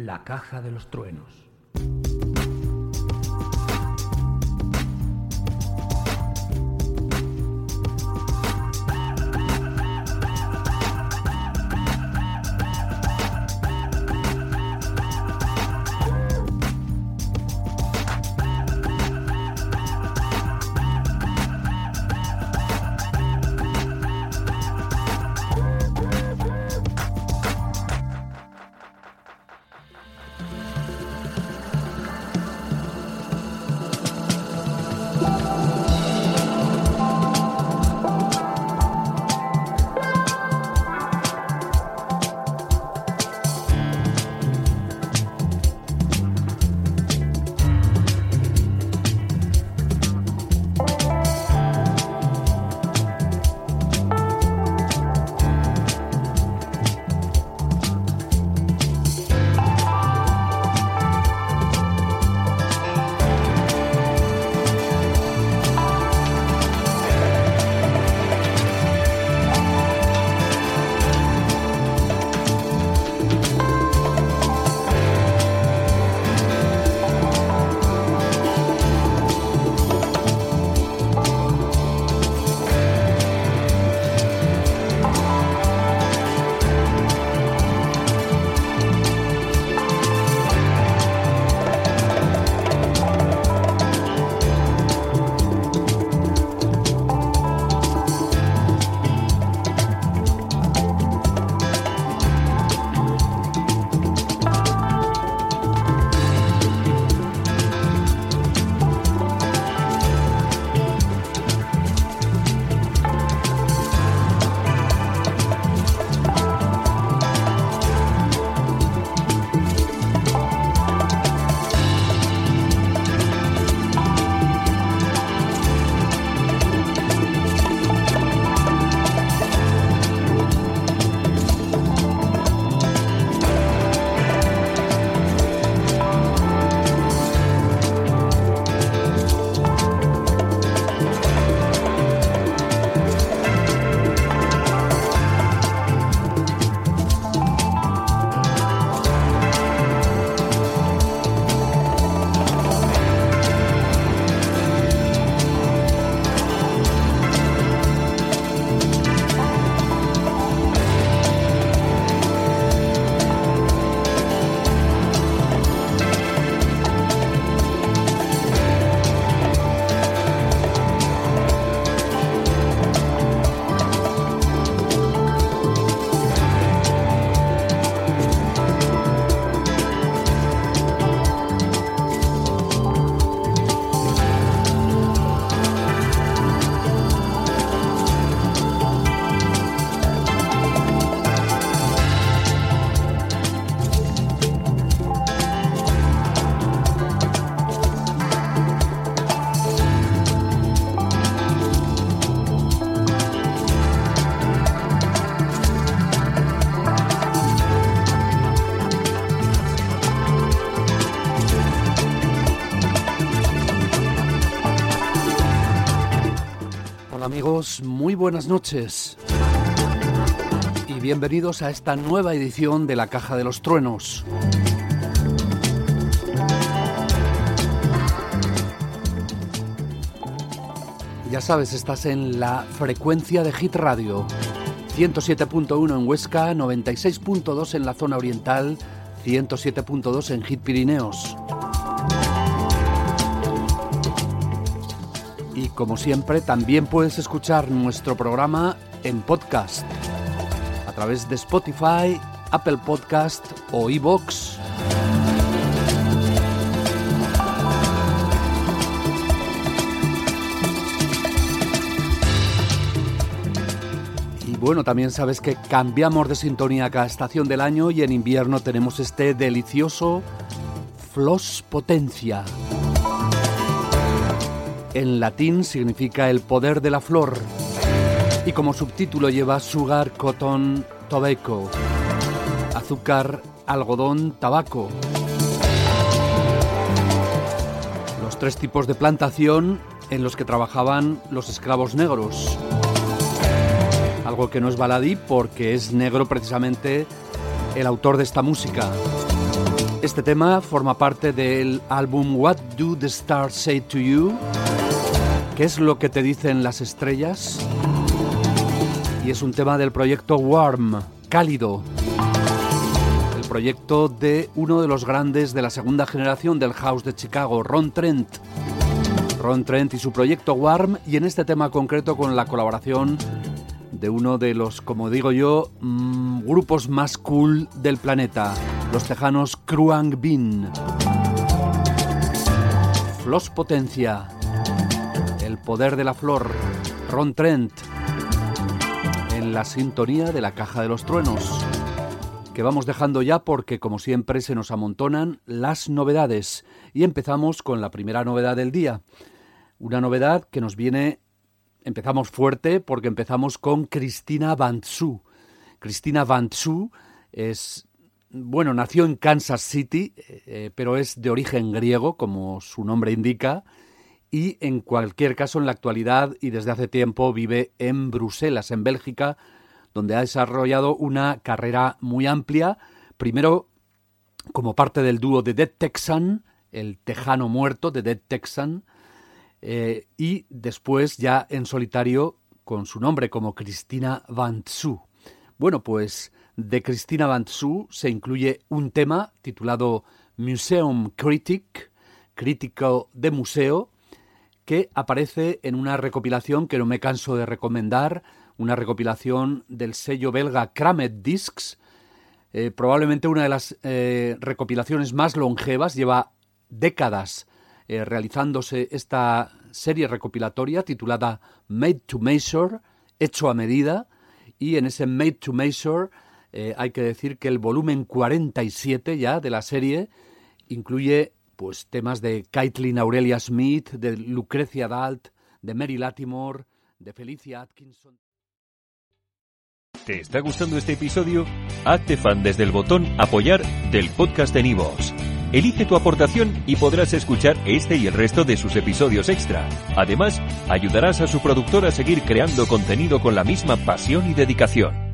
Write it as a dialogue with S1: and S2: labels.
S1: La caja de los truenos.
S2: Muy buenas noches y bienvenidos a esta nueva edición de la Caja de los Truenos. Ya sabes, estás en la frecuencia de Hit Radio, 107.1 en Huesca, 96.2 en la zona oriental, 107.2 en Hit Pirineos. Y como siempre, también puedes escuchar nuestro programa en podcast a través de Spotify, Apple Podcast o iVoox. Y bueno, también sabes que cambiamos de sintonía cada estación del año y en invierno tenemos este delicioso Flos Potencia. En latín significa el poder de la flor y como subtítulo lleva Sugar, Cotton, Tobacco, azúcar, algodón, tabaco. Los tres tipos de plantación en los que trabajaban los esclavos negros. Algo que no es baladí porque es negro precisamente el autor de esta música. Este tema forma parte del álbum What Do the Stars Say to You? ¿Qué es lo que te dicen las estrellas? Y es un tema del proyecto Warm, cálido. El proyecto de uno de los grandes de la segunda generación del house de Chicago, Ron Trent. Ron Trent y su proyecto Warm, y en este tema concreto con la colaboración de uno de los, como digo yo, mm, grupos más cool del planeta, los tejanos Kruang Bin. Flos Potencia, El Poder de la Flor, Ron Trent, en la sintonía de la Caja de los Truenos, que vamos dejando ya porque como siempre se nos amontonan las novedades y empezamos con la primera novedad del día. Una novedad que nos viene empezamos fuerte porque empezamos con Cristina Vantsu. Cristina Vantsu es, bueno, nació en Kansas City, eh, pero es de origen griego, como su nombre indica, y en cualquier caso en la actualidad y desde hace tiempo vive en Bruselas, en Bélgica, donde ha desarrollado una carrera muy amplia, primero como parte del dúo de Dead Texan, el tejano muerto de Dead Texan, eh, y después ya en solitario con su nombre como Cristina Van Bueno, pues de Cristina Van se incluye un tema titulado Museum Critic, crítico de museo, que aparece en una recopilación que no me canso de recomendar, una recopilación del sello belga Kramet Discs, eh, probablemente una de las eh, recopilaciones más longevas, lleva décadas eh, realizándose esta serie recopilatoria titulada Made to Measure, hecho a medida, y en ese Made to Measure hay que decir que el volumen 47 ya de la serie incluye pues temas de Caitlin Aurelia Smith, de Lucrecia Dalt, de Mary Latimore, de Felicia Atkinson.
S1: ¿Te está gustando este episodio? Hazte fan desde el botón apoyar del podcast de Nivos. Elige tu aportación y podrás escuchar este y el resto de sus episodios extra. Además, ayudarás a su productor a seguir creando contenido con la misma pasión y dedicación.